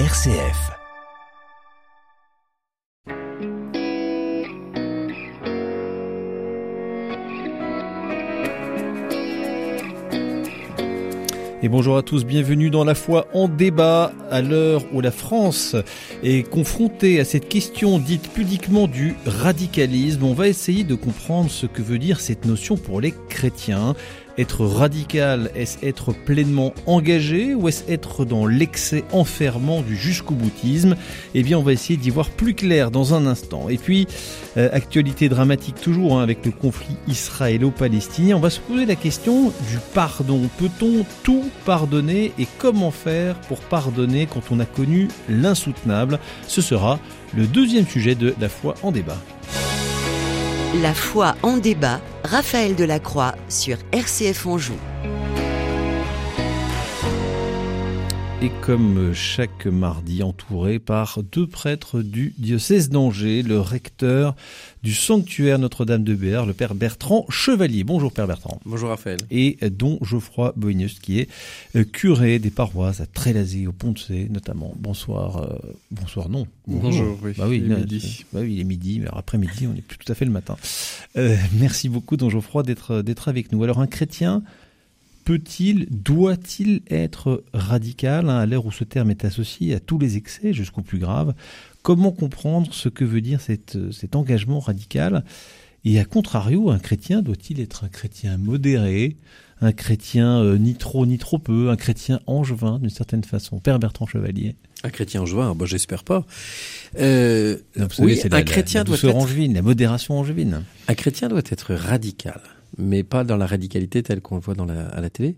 RCF. Et bonjour à tous, bienvenue dans La foi en débat, à l'heure où la France est confrontée à cette question dite pudiquement du radicalisme. On va essayer de comprendre ce que veut dire cette notion pour les chrétiens. Être radical, est-ce être pleinement engagé ou est-ce être dans l'excès enfermant du jusqu'au boutisme Eh bien, on va essayer d'y voir plus clair dans un instant. Et puis, euh, actualité dramatique toujours hein, avec le conflit israélo-palestinien, on va se poser la question du pardon. Peut-on tout pardonner et comment faire pour pardonner quand on a connu l'insoutenable? Ce sera le deuxième sujet de La foi en débat. La foi en débat, Raphaël Delacroix sur RCF Anjou. Et comme chaque mardi, entouré par deux prêtres du diocèse d'Angers, le recteur du sanctuaire Notre-Dame de Béar, le père Bertrand Chevalier. Bonjour père Bertrand. Bonjour Raphaël. Et don Geoffroy Boignus, qui est euh, curé des paroisses à Trélazé, au Pont-de-Cé notamment. Bonsoir. euh, bonsoir, non. Bonjour, oui. Bah oui, Il est midi. c'est- Bah oui, il est midi, mais après-midi, on n'est plus tout à fait le matin. Euh, merci beaucoup, don Geoffroy, d'être d'être avec nous. Alors, un chrétien peut-il, doit-il être radical hein, à l'heure où ce terme est associé à tous les excès jusqu'au plus grave? Comment comprendre ce que veut dire cette, cet engagement radical? Et à contrario, un chrétien doit-il être un chrétien modéré, un chrétien euh, ni trop ni trop peu, un chrétien angevin d'une certaine façon? Père Bertrand Chevalier. Un chrétien angevin, bah, j'espère pas. Euh, Vous oui, c'est un la, chrétien la doit être, angevine, la modération angevine. un chrétien doit être radical, mais pas dans la radicalité telle qu'on le voit dans la, à la télé.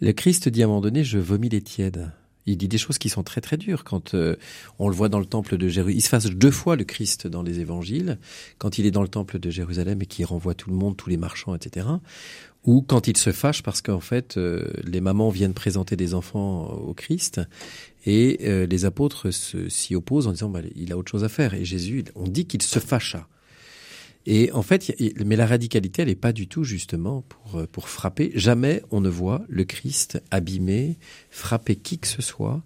Le Christ dit à un moment donné, je vomis les tièdes. Il dit des choses qui sont très très dures quand euh, on le voit dans le temple de Jérusalem. Il se fasse deux fois le Christ dans les évangiles, quand il est dans le temple de Jérusalem et qu'il renvoie tout le monde, tous les marchands, etc. Ou quand il se fâche parce qu'en fait euh, les mamans viennent présenter des enfants au Christ et euh, les apôtres s'y opposent en disant bah, il a autre chose à faire. Et Jésus, on dit qu'il se fâcha. Et en fait, mais la radicalité, elle n'est pas du tout justement pour, euh, pour frapper. Jamais on ne voit le Christ abîmer, frapper qui que ce soit,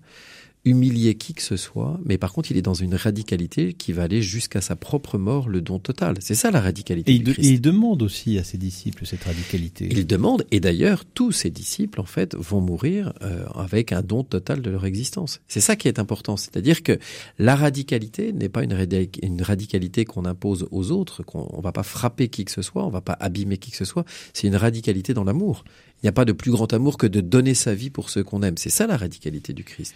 humilier qui que ce soit. Mais par contre, il est dans une radicalité qui va aller jusqu'à sa propre mort, le don total. C'est ça la radicalité Et il, du de- Christ. et il demande aussi à ses disciples cette radicalité. Il demande, et d'ailleurs, tous ses disciples, en fait, vont mourir euh, avec un don total de leur existence. C'est ça qui est important. C'est-à-dire que la radicalité n'est pas une, une radicalité qu'on impose aux autres, qu'on on va pas frapper qui que ce soit, on va pas abîmer qui que ce soit. C'est une radicalité dans l'amour. Il n'y a pas de plus grand amour que de donner sa vie pour ceux qu'on aime. C'est ça la radicalité du Christ.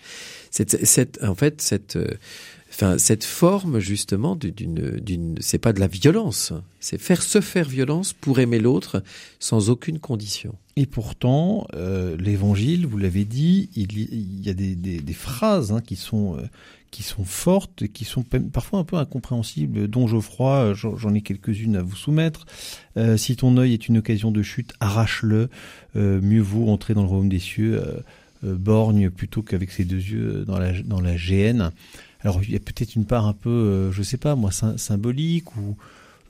En fait, cette, euh, enfin, cette forme justement du- d'une, d'une, c'est pas de la violence. C'est faire se faire violence pour aimer l'autre sans aucune condition. Et pourtant, euh, l'évangile, vous l'avez dit, il y, a des, des- des phrases hein, qui sont euh, qui sont fortes, qui sont pa- parfois un peu incompréhensibles. Dont Geoffroy, j'en ai quelques-unes à vous soumettre. Euh, si ton œil est une occasion de chute, arrache-le. Euh, mieux vaut entrer dans le royaume des cieux euh, euh, borgne plutôt qu'avec ses deux yeux dans la dans la géhenne. Alors il y a peut-être une part un peu, euh, je sais pas moi, sym- symbolique ou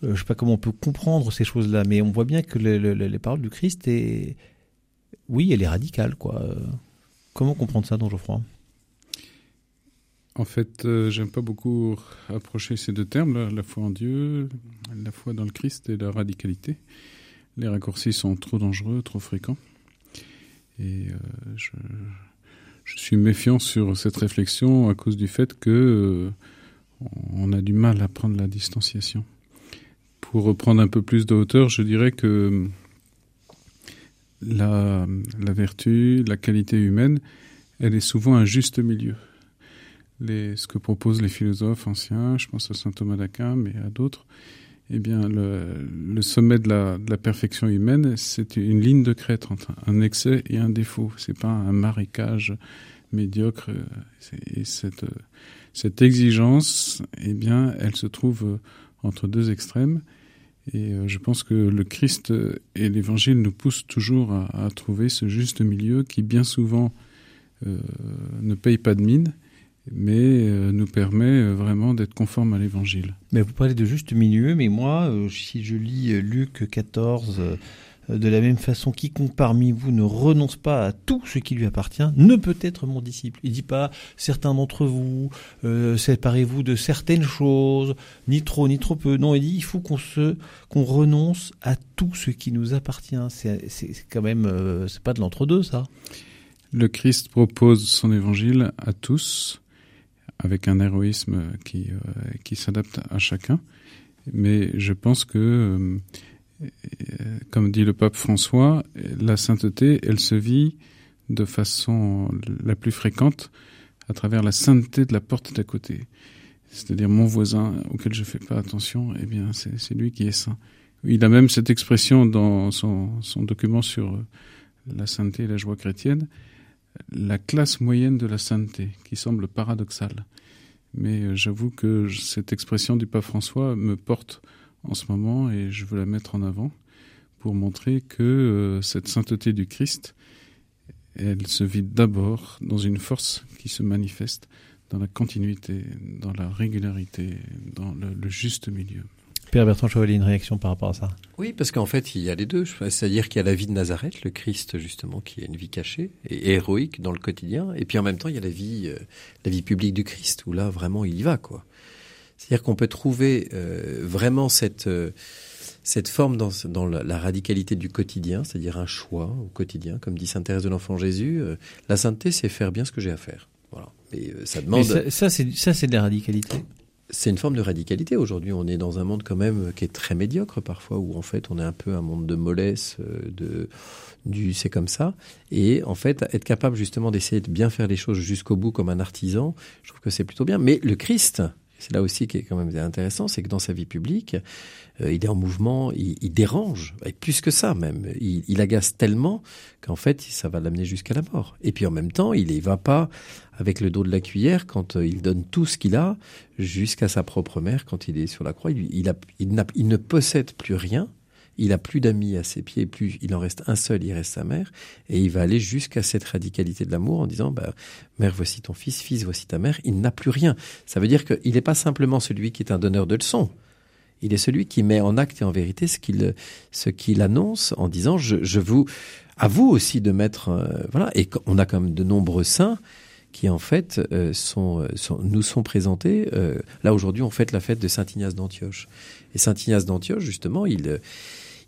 euh, je sais pas comment on peut comprendre ces choses-là, mais on voit bien que le- le- le- les paroles du Christ oui, elle est radicale, quoi. Euh, Comment comprendre ça, don Geoffroy? En fait, j'aime pas beaucoup approcher ces deux termes, la foi en Dieu, la foi dans le Christ et la radicalité. Les raccourcis sont trop dangereux, trop fréquents. Et je, je suis méfiant sur cette réflexion à cause du fait que euh, on a du mal à prendre la distanciation. Pour reprendre un peu plus de hauteur, je dirais que la, la vertu, la qualité humaine, elle est souvent un juste milieu ce que proposent les philosophes anciens, je pense à saint Thomas d'Aquin, mais à d'autres, eh bien, le, le sommet de la, de la perfection humaine, c'est une ligne de crête entre un excès et un défaut. C'est pas un marécage médiocre. Et cette, cette exigence, eh bien, elle se trouve entre deux extrêmes. Et euh, je pense que le Christ et l'Évangile nous poussent toujours à, à trouver ce juste milieu qui, bien souvent, euh, ne paye pas de mine mais euh, nous permet euh, vraiment d'être conforme à l'évangile. Mais vous parlez de juste milieu, mais moi, euh, si je lis Luc 14, euh, Euh, de la même façon, quiconque parmi vous ne renonce pas à tout ce qui lui appartient ne peut être mon disciple. Il dit pas certains d'entre vous, euh, séparez-vous de certaines choses, ni trop ni trop peu. Non, il dit il faut qu'on se qu'on renonce à tout ce qui nous appartient. C'est quand même euh, c'est pas de l'entre-deux ça. Le Christ propose son évangile à tous avec un héroïsme qui euh, qui s'adapte à chacun. Mais je pense que comme dit le pape François, la sainteté, elle se vit de façon la plus fréquente à travers la sainteté de la porte d'à côté. C'est-à-dire mon voisin auquel je fais pas attention, eh bien c'est lui qui est saint. Il a même cette expression dans son, son document sur la sainteté et la joie chrétienne, la classe moyenne de la sainteté, qui semble paradoxale. Mais j'avoue que cette expression du pape François me porte en ce moment et je veux la mettre en avant pour montrer que euh, cette sainteté du Christ, elle se vit d'abord dans une force qui se manifeste dans la continuité, dans la régularité, dans le, juste milieu. Père Bertrand Chevalier, une réaction par rapport à ça? Oui, parce qu'en fait, il y a les deux. C'est-à-dire qu'il y a la vie de Nazareth, le Christ, justement, qui est une vie cachée et héroïque dans le quotidien. Et puis en même temps, il y a la vie, euh, la vie publique du Christ, où là, vraiment, il y va, quoi. C'est-à-dire qu'on peut trouver euh, vraiment cette, euh, cette forme dans, dans la, radicalité du quotidien, c'est-à-dire un choix au quotidien, comme dit Sainte Thérèse de l'Enfant Jésus. Euh, la sainteté, c'est faire bien ce que j'ai à faire. Voilà. Et ça demande. ça, ça c'est ça, c'est de la radicalité. C'est une forme de radicalité. Aujourd'hui, on est dans un monde quand même qui est très médiocre parfois, où en fait on est un peu un monde de mollesse, de du c'est comme ça. Et en fait, être capable justement d'essayer de bien faire les choses jusqu'au bout comme un artisan, je trouve que c'est plutôt bien. Mais le Christ, c'est là aussi qui est quand même intéressant, c'est que dans sa vie publique, euh, il est en mouvement, il, dérange, et plus que ça même. Il, agace tellement qu'en fait, ça va l'amener jusqu'à la mort. Et puis en même temps, il ne va pas avec le dos de la cuillère quand euh, il donne tout ce qu'il a jusqu'à sa propre mère quand il est sur la croix. Il ne possède plus rien il a plus d'amis à ses pieds, plus il en reste un seul, il reste sa mère, et il va aller jusqu'à cette radicalité de l'amour en disant, bah, mère, voici ton fils, fils, voici ta mère. Il n'a plus rien. Ça veut dire qu'il n'est pas simplement celui qui est un donneur de leçons. Il est celui qui met en acte et en vérité ce qu'il ce qu'il annonce en disant, je, je vous, à vous aussi de mettre, euh, voilà. Et on a quand même de nombreux saints qui en fait euh, sont, sont, nous sont présentés. Euh, là aujourd'hui, on fête la fête de Saint Ignace d'Antioche. Et Saint Ignace d'Antioche, justement, il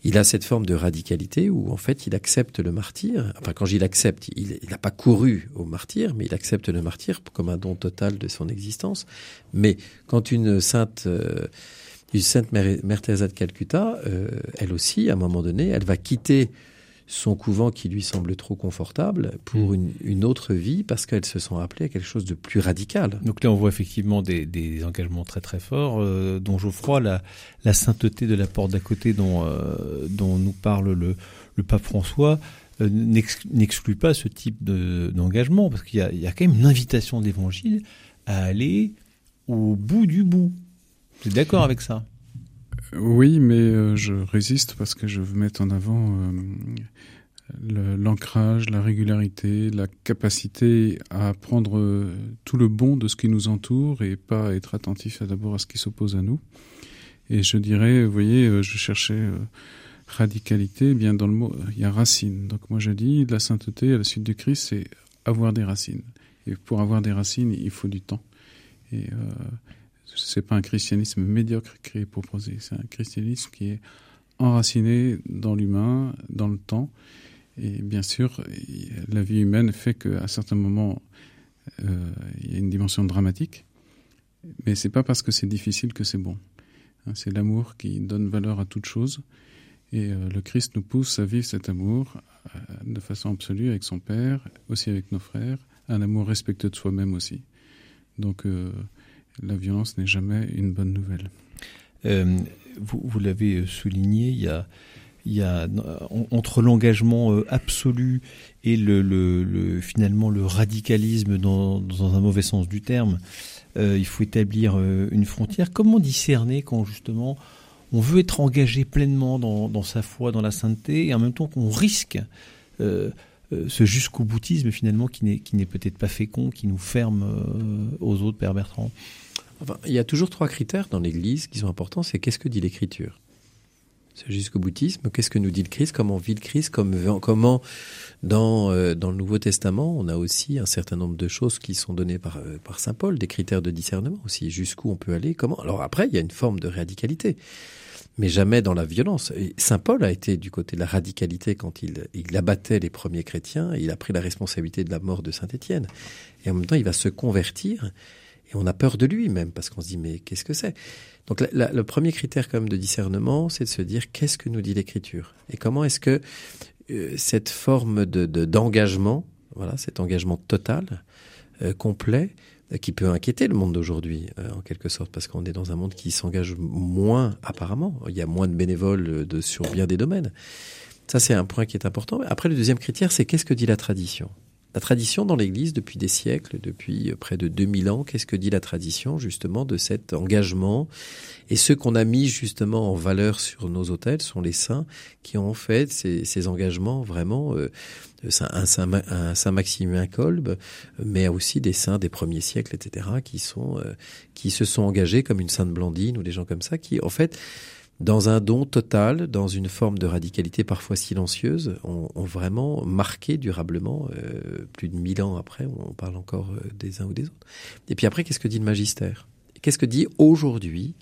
il a cette forme de radicalité où en fait il accepte le martyr. Enfin, quand j'il accepte, il n'a pas couru au martyr, mais il accepte le martyr comme un don total de son existence. Mais quand une sainte, euh, une sainte Mère, Mère Teresa de Calcutta, euh, elle aussi, à un moment donné, elle va quitter son couvent qui lui semble trop confortable pour mm. une, autre vie parce qu'elles se sont appelées à quelque chose de plus radical. Donc là, on voit effectivement des, engagements très très forts, euh, dont Geoffroy, la, la sainteté de la porte d'à côté dont, euh, dont nous parle le, le pape François, euh, n'exclut pas ce type d'engagement parce qu'il y, y a, quand même une invitation d'évangile à aller au bout du bout. Vous êtes d'accord avec ça? Oui, mais euh, je résiste parce que je veux mettre en avant euh, l'ancrage, la régularité, la capacité à prendre euh, tout le bon de ce qui nous entoure et pas être attentif d'abord à ce qui s'oppose à nous. Et je dirais, vous voyez, je cherchais radicalité, eh bien dans le mot, il y a racine. Donc moi je dis, la sainteté à la suite du Christ, c'est avoir des racines. Et pour avoir des racines, il faut du temps. C'est pas un christianisme médiocre qui est proposé, c'est un christianisme qui est enraciné dans l'humain, dans le temps. Et bien sûr, la vie humaine fait qu'à certains moments, euh, il y a une dimension dramatique. Mais c'est pas parce que c'est difficile que c'est bon. Hein, c'est l'amour qui donne valeur à toute chose. Et euh, le Christ nous pousse à vivre cet amour euh, de façon absolue avec son Père, aussi avec nos frères, un amour respectueux de soi-même aussi. Donc, la violence n'est jamais une bonne nouvelle. Euh, vous, l'avez souligné, il y a, entre l'engagement euh, absolu et le, le, le, finalement le radicalisme dans, un mauvais sens du terme, euh, il faut établir euh, une frontière. Comment discerner quand justement on veut être engagé pleinement dans, sa foi, dans la sainteté, et en même temps qu'on risque euh, ce jusqu'au boutisme finalement qui n'est peut-être pas fécond, qui nous ferme aux autres, Père Bertrand il y a toujours trois critères dans l'Église qui sont importants. C'est qu'est-ce que dit l'Écriture? Ce jusqu'au boutisme. Qu'est-ce que nous dit le Christ? Comment vit le Christ? Comment dans euh, dans le Nouveau Testament, on a aussi un certain nombre de choses qui sont données par euh, par saint Paul, des critères de discernement aussi. Jusqu'où on peut aller Comment? Alors après, il y a une forme de radicalité mais jamais dans la violence. Et Saint Paul a été du côté de la radicalité quand il, il abattait les premiers chrétiens, il a pris la responsabilité de la mort de Saint Étienne. Et en même temps, il va se convertir, et on a peur de lui même, parce qu'on se dit, mais qu'est-ce que c'est? Donc le premier critère quand même de discernement, c'est de se dire, qu'est-ce que nous dit l'Écriture? Et comment est-ce que euh, cette forme de d'engagement, voilà, cet engagement total, euh, complet, qui peut inquiéter le monde d'aujourd'hui, euh, en quelque sorte, parce qu'on est dans un monde qui s'engage moins, apparemment. Il y a moins de bénévoles euh, de, sur bien des domaines. Ça, c'est un point qui est important. Après, le deuxième critère, c'est qu'est-ce que dit la tradition? La tradition dans l'Église depuis des siècles, depuis près de 2000 ans, qu'est-ce que dit la tradition justement de cet engagement Et ceux qu'on a mis justement en valeur sur nos autels sont les saints qui ont fait ces, ces engagements vraiment, euh, un, saint, un saint Maximin Kolb, mais aussi des saints des premiers siècles, etc., qui sont euh, qui se sont engagés comme une sainte Blandine ou des gens comme ça, qui en fait dans un don total, dans une forme de radicalité parfois silencieuse, ont, vraiment marqué durablement, euh, plus de mille ans après, on parle encore euh, des uns ou des autres. Et puis après, qu'est-ce que dit le magistère? Qu'est-ce que dit aujourd'hui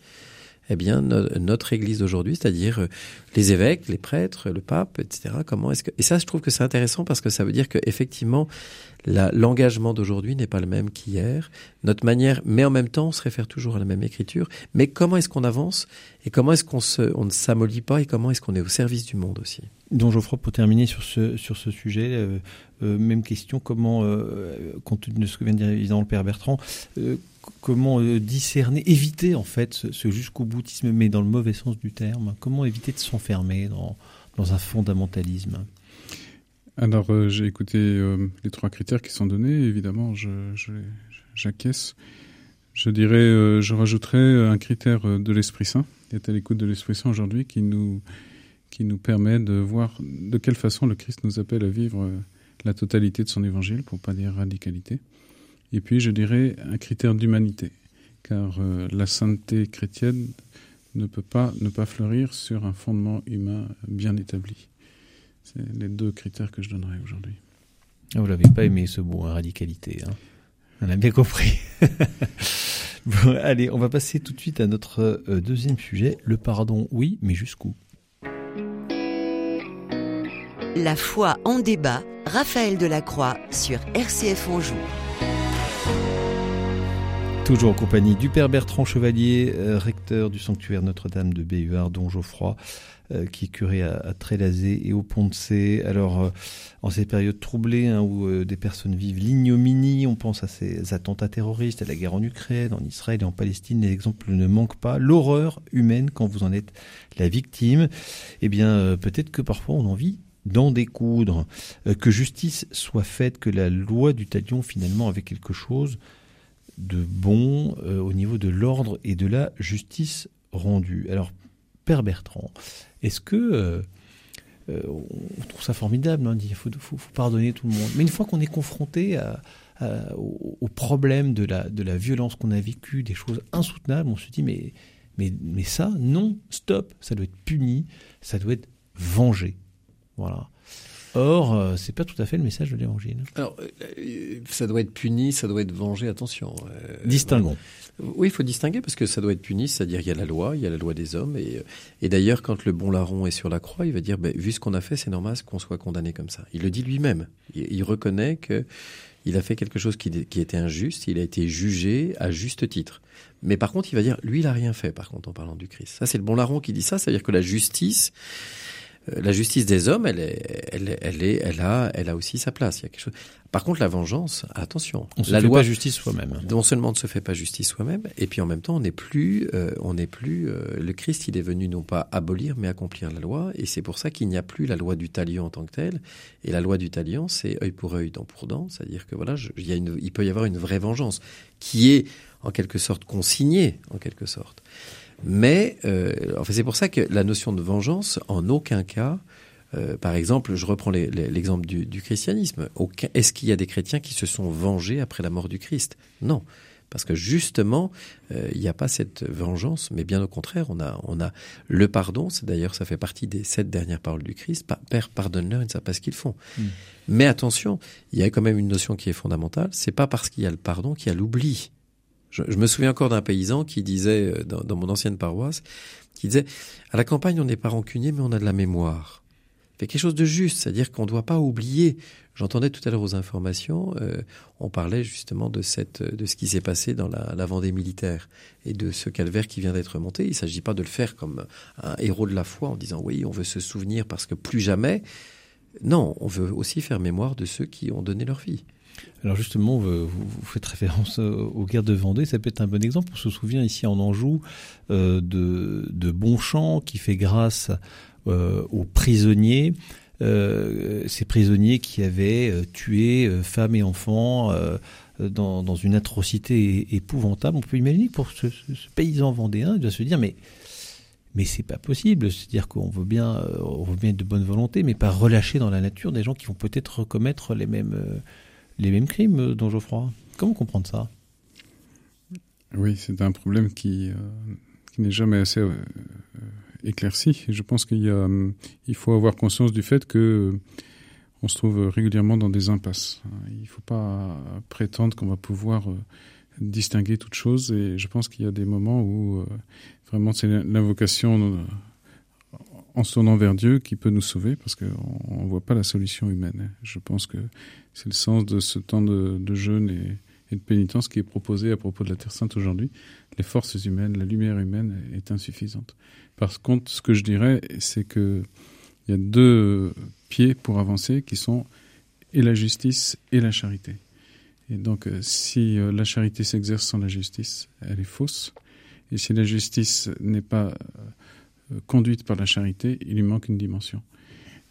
eh bien notre Église d'aujourd'hui, c'est-à-dire euh, les évêques, les prêtres, le pape, etc. Comment est-ce que et ça, je trouve que c'est intéressant parce que ça veut dire que effectivement l'engagement d'aujourd'hui n'est pas le même qu'hier. Notre manière, mais en même temps, on se réfère toujours à la même écriture. Mais comment est-ce qu'on avance et comment est-ce qu'on ne s'amollit pas et comment est-ce qu'on est au service du monde aussi? Donc Geoffroy, pour terminer sur ce sur ce sujet, euh, euh, même question comment, compte tenu de ce que vient de dire évidemment le père Bertrand, comment discerner, éviter en fait ce, jusqu'au boutisme, mais dans le mauvais sens du terme. Comment éviter de s'enfermer dans un fondamentalisme? Alors, euh, j'ai écouté euh, les trois critères qui sont donnés. Évidemment, j'acquiesce. Je, je, dirais, euh, je rajouterais un critère de l'Esprit Saint, est à l'écoute de l'Esprit Saint aujourd'hui, qui nous, qui nous permet de voir de quelle façon le Christ nous appelle à vivre la totalité de son évangile, pour pas dire radicalité. Et puis, je dirais un critère d'humanité, car la sainteté chrétienne ne peut pas ne pas fleurir sur un fondement humain bien établi. C'est les deux critères que je donnerais aujourd'hui. Ah, vous l'avez pas aimé ce mot, hein, radicalité. Hein on a bien compris. bon, allez, on va passer tout de suite à notre euh, deuxième sujet. Le pardon, oui, mais jusqu'où? La foi en débat, Raphaël Delacroix sur RCF Anjou. Toujours en compagnie du Père Bertrand Chevalier, euh, recteur du sanctuaire Notre-Dame de Béhuard, dont Geoffroy, euh, qui est curé à, Trélazé et au Pont de C. Alors, euh, en ces périodes troublées hein, où des personnes vivent l'ignominie, on pense à ces attentats terroristes, à la guerre en Ukraine, en Israël et en Palestine, les exemples ne manquent pas. L'horreur humaine quand vous en êtes la victime, eh bien, peut-être que parfois on a envie d'en découdre, que justice soit faite, que la loi du talion finalement avait quelque chose de bon euh, au niveau de l'ordre et de la justice rendue. Alors, Père Bertrand, est-ce que euh, euh, on trouve ça formidable hein, Il faut, faut, pardonner tout le monde. Mais une fois qu'on est confronté au, problème de la, violence qu'on a vécu, des choses insoutenables, on se dit mais, mais, mais ça, non, stop, ça doit être puni, ça doit être vengé. Voilà. Or, euh, c'est pas tout à fait le message de l'Évangile. Alors, euh, ça doit être puni, ça doit être vengé. Attention. Euh, Distinguons. Oui, il faut distinguer parce que ça doit être puni, c'est-à-dire il y a la loi, il y a la loi des hommes, et, et d'ailleurs quand le bon larron est sur la croix, il va dire, ben, vu ce qu'on a fait, c'est normal qu'on soit condamné comme ça. Il le dit lui-même. Il, reconnaît que il a fait quelque chose qui, qui était injuste, il a été jugé à juste titre. Mais par contre, il va dire, lui, il a rien fait. Par contre, en parlant du Christ, ça c'est le bon larron qui dit ça, c'est-à-dire que la justice la justice des hommes, elle, est, elle, elle, est, elle, a, elle a aussi sa place. Il y a quelque chose. Par contre, la vengeance, attention. On se la fait pas justice soi-même. Non seulement on ne se fait pas justice soi-même, et puis en même temps, on n'est plus, euh, on n'est plus. Euh, le Christ, il est venu non pas abolir, mais accomplir la loi, et c'est pour ça qu'il n'y a plus la loi du talion en tant que telle. Et la loi du talion, c'est œil pour œil, dent pour dent, c'est-à-dire que voilà, il, y a une, il peut y avoir une vraie vengeance qui est en quelque sorte consignée, en quelque sorte. Mais euh, enfin, c'est pour ça que la notion de vengeance, en aucun cas, euh, par exemple, je reprends l'exemple du, du, christianisme. Est-ce qu'il y a des chrétiens qui se sont vengés après la mort du Christ? Non. Parce que justement, euh, il n'y a pas cette vengeance, mais bien au contraire, on a, on a le pardon. C'est d'ailleurs, ça fait partie des sept dernières paroles du Christ. Père, pardonne-leur, ils ne savent pas ce qu'ils font. Hmm. Mais attention, il y a quand même une notion qui est fondamentale. C'est pas parce qu'il y a le pardon qu'il y a l'oubli. Je, me souviens encore d'un paysan qui disait euh, dans, dans, mon ancienne paroisse, qui disait à la campagne on n'est pas rancunier, mais on a de la mémoire. C'est quelque chose de juste, c'est-à-dire qu'on ne doit pas oublier J'entendais tout à l'heure aux informations, euh, on parlait justement de cette, de ce qui s'est passé dans la, la, Vendée militaire et de ce calvaire qui vient d'être monté. Il ne s'agit pas de le faire comme un héros de la foi en disant oui, on veut se souvenir parce que plus jamais. Non, on veut aussi faire mémoire de ceux qui ont donné leur vie. Alors justement, vous, faites référence aux guerres de Vendée, ça peut être un bon exemple. On se souvient ici en Anjou euh, de, de Bonchamp qui fait grâce euh, aux prisonniers euh, ces prisonniers qui avaient tué femmes et enfants dans, dans, une atrocité épouvantable. On peut imaginer que pour ce, paysan vendéen, il doit se dire mais mais c'est pas possible. C'est-à-dire qu'on veut bien, on veut bien être de bonne volonté, mais pas relâcher dans la nature des gens qui vont peut-être commettre les mêmes, les mêmes crimes, don Geoffroy. Comment comprendre ça? Oui, c'est un problème qui, qui n'est jamais assez éclairci. je pense qu'il y faut avoir conscience du fait que euh, on se trouve régulièrement dans des impasses. Il ne faut pas prétendre qu'on va pouvoir euh, distinguer toute chose. Et je pense qu'il y a des moments où euh, vraiment c'est l'invocation en se tournant vers Dieu qui peut nous sauver parce qu'on ne voit pas la solution humaine. Je pense que c'est le sens de ce temps de, jeûne et, de pénitence qui est proposé à propos de la Terre Sainte aujourd'hui. Les forces humaines, la lumière humaine est insuffisante. Par contre, ce que je dirais, c'est que il y a deux pieds pour avancer qui sont et la justice et la charité. Et donc, euh, si euh, la charité s'exerce sans la justice, elle est fausse. Et si la justice n'est pas euh, conduite par la charité, il lui manque une dimension.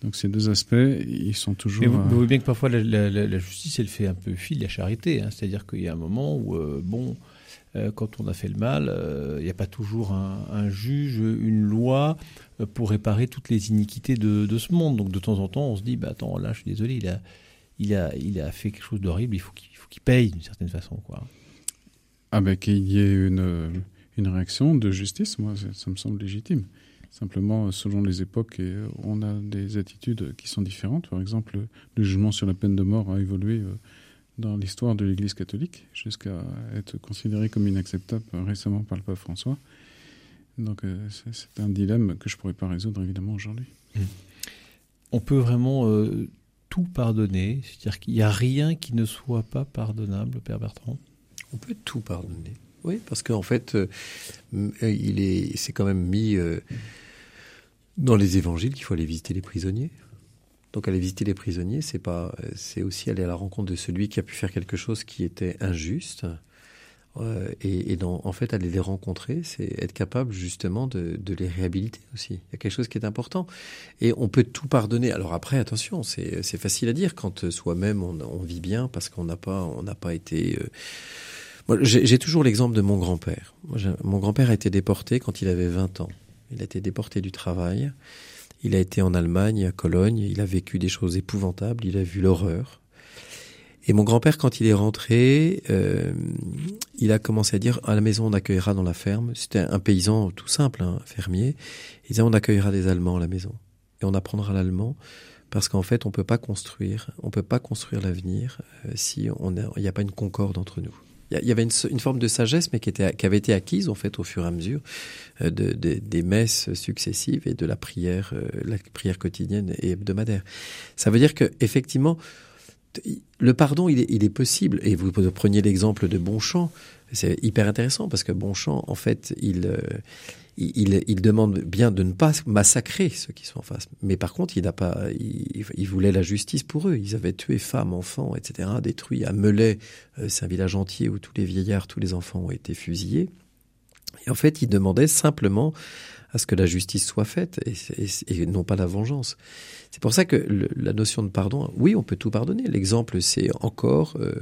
Donc ces deux aspects, ils sont toujours. Mais vous, voyez bien que parfois la, justice, elle fait un peu fi de la charité. Hein. C'est-à-dire qu'il y a un moment où, bon, euh, quand on a fait le mal, il euh, n'y a pas toujours un, juge, une loi euh, pour réparer toutes les iniquités de, ce monde. Donc de temps en temps, on se dit, bah attends, là, je suis désolé, il a, il a, il a fait quelque chose d'horrible, il faut qu'il paye d'une certaine façon, quoi. Ah ben qu'il y ait une, une réaction de justice, moi, ça, me semble légitime. Simplement, selon les époques, on a des attitudes qui sont différentes. Par exemple, le jugement sur la peine de mort a évolué dans l'histoire de l'Église catholique, jusqu'à être considéré comme inacceptable récemment par le pape François. Donc euh, c'est un dilemme que je ne pourrais pas résoudre évidemment aujourd'hui. Mmh. On peut vraiment euh, tout pardonner, c'est-à-dire qu'il n'y a rien qui ne soit pas pardonnable, Père Bertrand? On peut tout pardonner, oui, parce qu'en fait, euh, il est, c'est quand même mis dans les évangiles qu'il faut aller visiter les prisonniers. Donc aller visiter les prisonniers, c'est pas, c'est aussi aller à la rencontre de celui qui a pu faire quelque chose qui était injuste. Euh, et, en fait, aller les rencontrer, c'est être capable justement de, les réhabiliter aussi. Il y a quelque chose qui est important. Et on peut tout pardonner. Alors après, attention, c'est facile à dire quand soi-même on, vit bien parce qu'on n'a pas, on n'a pas été. Euh... J'ai toujours l'exemple de mon grand-père. Mon grand-père a été déporté quand il avait 20 ans. Il a été déporté du travail. Il a été en Allemagne, à Cologne, il a vécu des choses épouvantables, il a vu l'horreur. Et mon grand-père, quand il est rentré, euh, il a commencé à dire à la maison on accueillera dans la ferme. C'était un paysan tout simple, un fermier. Il disait on accueillera des Allemands à la maison et on apprendra l'allemand parce qu'en fait on peut pas construire, on peut pas construire l'avenir euh, si on il n'y a pas une concorde entre nous. Il y avait une, forme de sagesse, mais qui, était, qui avait été acquise en fait au fur et à mesure euh, de, des messes successives et de la prière, euh, la prière quotidienne et hebdomadaire. Ça veut dire que effectivement, le pardon, il est, il est possible. Et vous preniez l'exemple de Bonchamp, c'est hyper intéressant parce que Bonchamp, en fait, il, euh, il, il, demande bien de ne pas massacrer ceux qui sont en face. Mais par contre, il n'a pas, il, voulait la justice pour eux. Ils avaient tué femmes, enfants, etc., détruit à Melay, euh, c'est un village entier où tous les vieillards, tous les enfants ont été fusillés. Et en fait, il demandait simplement à ce que la justice soit faite et, non pas la vengeance. C'est pour ça que la notion de pardon, oui, on peut tout pardonner. L'exemple, c'est encore euh,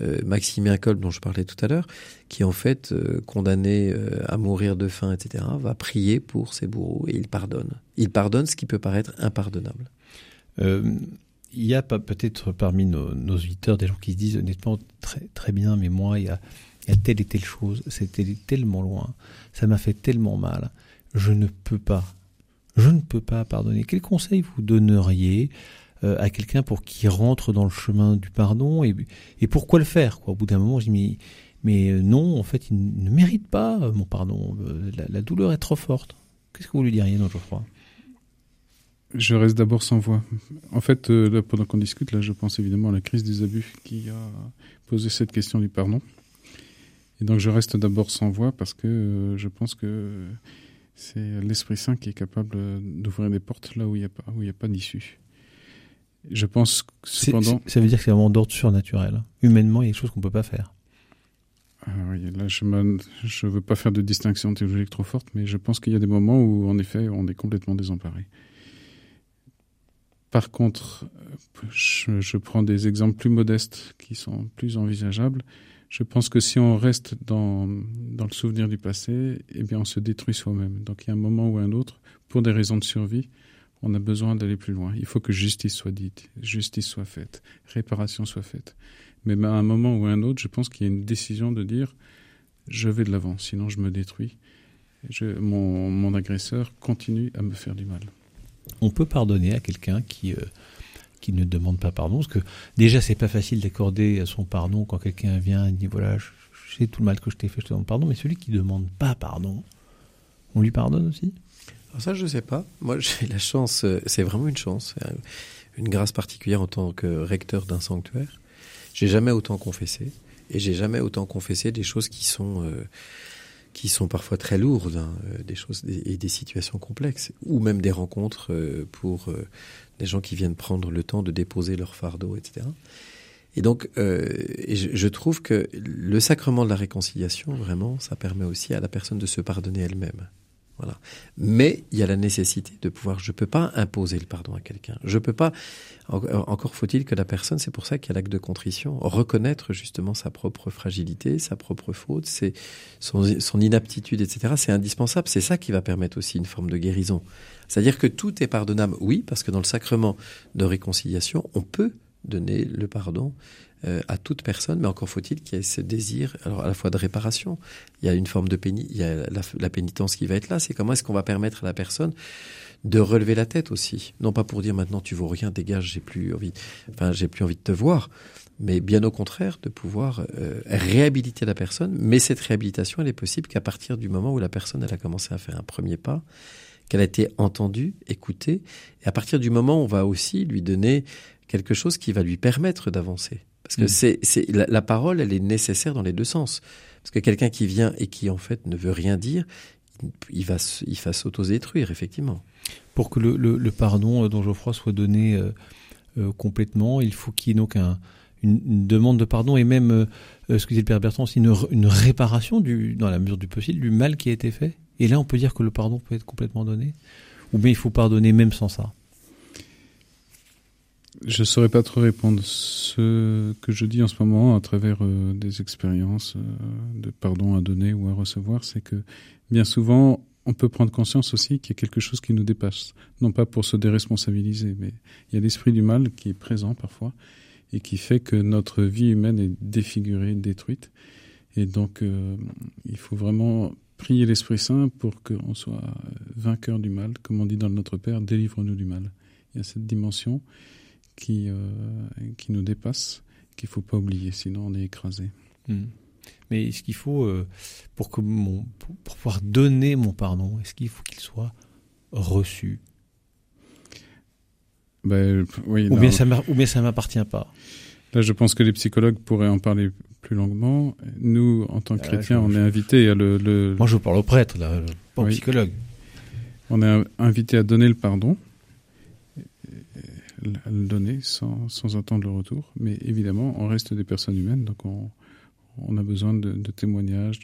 euh, Maximien Kolb, dont je parlais tout à l'heure, qui en fait, euh, condamné à mourir de faim, etc., va prier pour ses bourreaux et il pardonne. Il pardonne ce qui peut paraître impardonnable. il y a peut-être parmi nos, nos, auditeurs des gens qui se disent honnêtement très, très bien, mais moi, il y a il y a telle et telle chose, c'était tellement loin, ça m'a fait tellement mal, je ne peux pas, je ne peux pas pardonner. Quel conseil vous donneriez euh, à quelqu'un pour qu'il rentre dans le chemin du pardon et, pourquoi le faire Au bout d'un moment, je dis mais, mais euh, non, en fait, il ne mérite pas euh, mon pardon. La, douleur est trop forte. Qu'est-ce que vous lui diriez, non, Geoffroy? Je reste d'abord sans voix. En fait, là, pendant qu'on discute, là, je pense évidemment à la crise des abus qui a posé cette question du pardon. Et donc, je reste d'abord sans voix parce que je pense que c'est l'Esprit Saint qui est capable d'ouvrir des portes là où il n'y a pas, où il a pas d'issue. Je pense cependant. Ça veut dire que c'est vraiment d'ordre surnaturel. Humainement, il y a des choses qu'on ne peut pas faire. Ah oui, là, je ne veux pas faire de distinction théologique trop forte, mais je pense qu'il y a des moments où, en effet, on est complètement désemparé. Par contre, je, je, prends des exemples plus modestes qui sont plus envisageables. Je pense que si on reste dans, dans le souvenir du passé, eh bien, on se détruit soi-même. Donc, il y a un moment ou un autre, pour des raisons de survie, on a besoin d'aller plus loin. Il faut que justice soit dite, justice soit faite, réparation soit faite. Mais à un moment ou à un autre, je pense qu'il y a une décision de dire je vais de l'avant, sinon je me détruis. Mon, mon, agresseur continue à me faire du mal. On peut pardonner à quelqu'un qui, euh, qui ne demande pas pardon, parce que déjà c'est pas facile d'accorder son pardon quand quelqu'un vient et dit voilà, je, sais tout le mal que je t'ai fait, je te demande pardon, mais celui qui ne demande pas pardon, on lui pardonne aussi? Ça, je sais pas. Moi, j'ai la chance, euh, c'est vraiment une chance, une grâce particulière en tant que recteur d'un sanctuaire. J'ai jamais autant confessé, et j'ai jamais autant confessé des choses qui sont euh, qui sont parfois très lourdes, hein, euh, des choses et des situations complexes, ou même des rencontres pour des gens qui viennent prendre le temps de déposer leur fardeau, etc. Et donc, et je, je, trouve que le sacrement de la réconciliation, vraiment, ça permet aussi à la personne de se pardonner elle-même. Voilà. Mais il y a la nécessité de pouvoir. Je peux pas imposer le pardon à quelqu'un. Je peux pas. Encore faut-il que la personne, c'est pour ça qu'il y a l'acte de contrition, reconnaître justement sa propre fragilité, sa propre faute, son inaptitude, etc. C'est indispensable. C'est ça qui va permettre aussi une forme de guérison. C'est-à-dire que tout est pardonnable. Oui, parce que dans le sacrement de réconciliation, on peut donner le pardon euh, à toute personne, mais encore faut-il qu'il y ait ce désir, alors à la fois de réparation, il y a une forme de pénitence, il y a la, pénitence qui va être là, c'est comment est-ce qu'on va permettre à la personne de relever la tête aussi, non pas pour dire maintenant tu vaux rien, dégage, j'ai plus envie, enfin j'ai plus envie de te voir, mais bien au contraire de pouvoir euh, réhabiliter la personne, mais cette réhabilitation elle est possible qu'à partir du moment où la personne elle a commencé à faire un premier pas, qu'elle a été entendue, écoutée, et à partir du moment où on va aussi lui donner quelque chose qui va lui permettre d'avancer. Parce que mm. c'est, la, parole, elle est nécessaire dans les deux sens. Parce que quelqu'un qui vient et qui en fait ne veut rien dire, il va, il va s'auto-détruire, effectivement. Pour que le, le, pardon euh, dont Geoffroy soit donné euh, euh, complètement, il faut qu'il y ait donc un, une, demande de pardon et même, euh, ce que dit le Père Bertrand, une, une réparation, du, dans la mesure du possible, du mal qui a été fait. Et là, on peut dire que le pardon peut être complètement donné Ou bien il faut pardonner même sans ça je saurais pas trop répondre. Ce que je dis en ce moment, à travers euh, des expériences euh, de pardon à donner ou à recevoir, c'est que bien souvent, on peut prendre conscience aussi qu'il y a quelque chose qui nous dépasse. Non pas pour se déresponsabiliser, mais il y a l'esprit du mal qui est présent parfois et qui fait que notre vie humaine est défigurée, détruite. Et donc, euh, il faut vraiment prier l'Esprit Saint pour qu'on soit vainqueur du mal. Comme on dit dans Notre Père, délivre-nous du mal. Il y a cette dimension qui, euh, qui nous dépasse, qu'il ne faut pas oublier, sinon on est écrasé. Hmm. Mais est-ce qu'il faut, euh, pour, que mon, pour, pouvoir donner mon pardon, est-ce qu'il faut qu'il soit reçu? Ben, oui, ou, bien ça ou bien ça ne m'appartient pas? Là, je pense que les psychologues pourraient en parler plus longuement. Nous, en tant que chrétiens, on est invités à le, le, Moi, je parle au prêtre, là, pas au psychologue. On est invité à donner le pardon le donner sans, sans, attendre le retour. Mais évidemment, on reste des personnes humaines, donc on, on a besoin de, témoignages.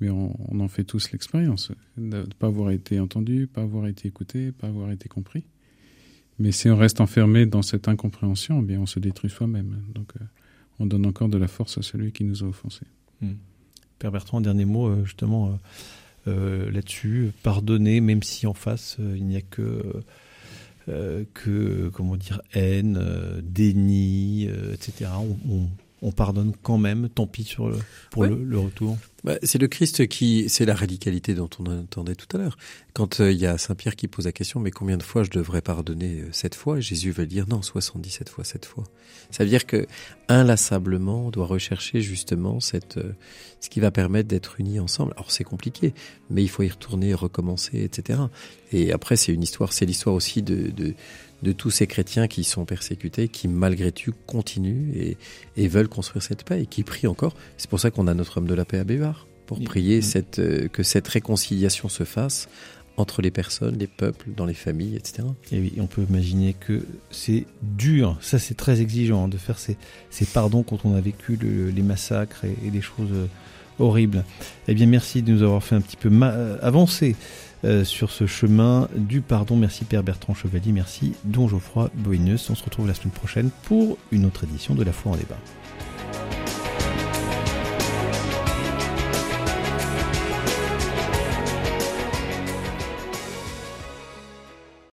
mais on, on, en fait tous l'expérience de ne pas avoir été entendu, pas avoir été écouté, pas avoir été compris. Mais si on reste enfermé dans cette incompréhension, eh bien on se détruit soi-même. Donc euh, on donne encore de la force à celui qui nous a offensés. Hmm. Père Bertrand, dernier mot euh, justement euh, là-dessus. Pardonner, même si en face il n'y a que euh, que comment dire haine, euh, déni, euh, etc. On, on pardonne quand même, tant pis sur le, pour le, retour bah, C'est le Christ qui, c'est la radicalité dont on entendait tout à l'heure. Quand euh, il y a Saint Pierre qui pose la question, mais combien de fois je devrais pardonner cette euh, fois Jésus va dire non, 77 fois cette fois. Ça veut dire que inlassablement, on doit rechercher justement cette, euh, ce qui va permettre d'être unis ensemble. Alors c'est compliqué, mais il faut y retourner, recommencer, etc. Et après, c'est une histoire, c'est l'histoire aussi de, de de tous ces chrétiens qui sont persécutés, qui malgré tout continuent et, veulent construire cette paix et qui prient encore. C'est pour ça qu'on a notre homme de la paix à Bévar, pour prier cette, euh, que cette réconciliation se fasse entre les personnes, les peuples, dans les familles, etc. Et oui, on peut imaginer que c'est dur, ça c'est très exigeant hein, de faire ces, ces, pardons quand on a vécu les massacres et, et, les choses euh, horribles. Eh bien merci de nous avoir fait un petit peu euh, avancer euh, sur ce chemin du pardon. Merci Père Bertrand Chevalier, merci Don Geoffroy Boinus. On se retrouve la semaine prochaine pour une autre édition de La foi en débat.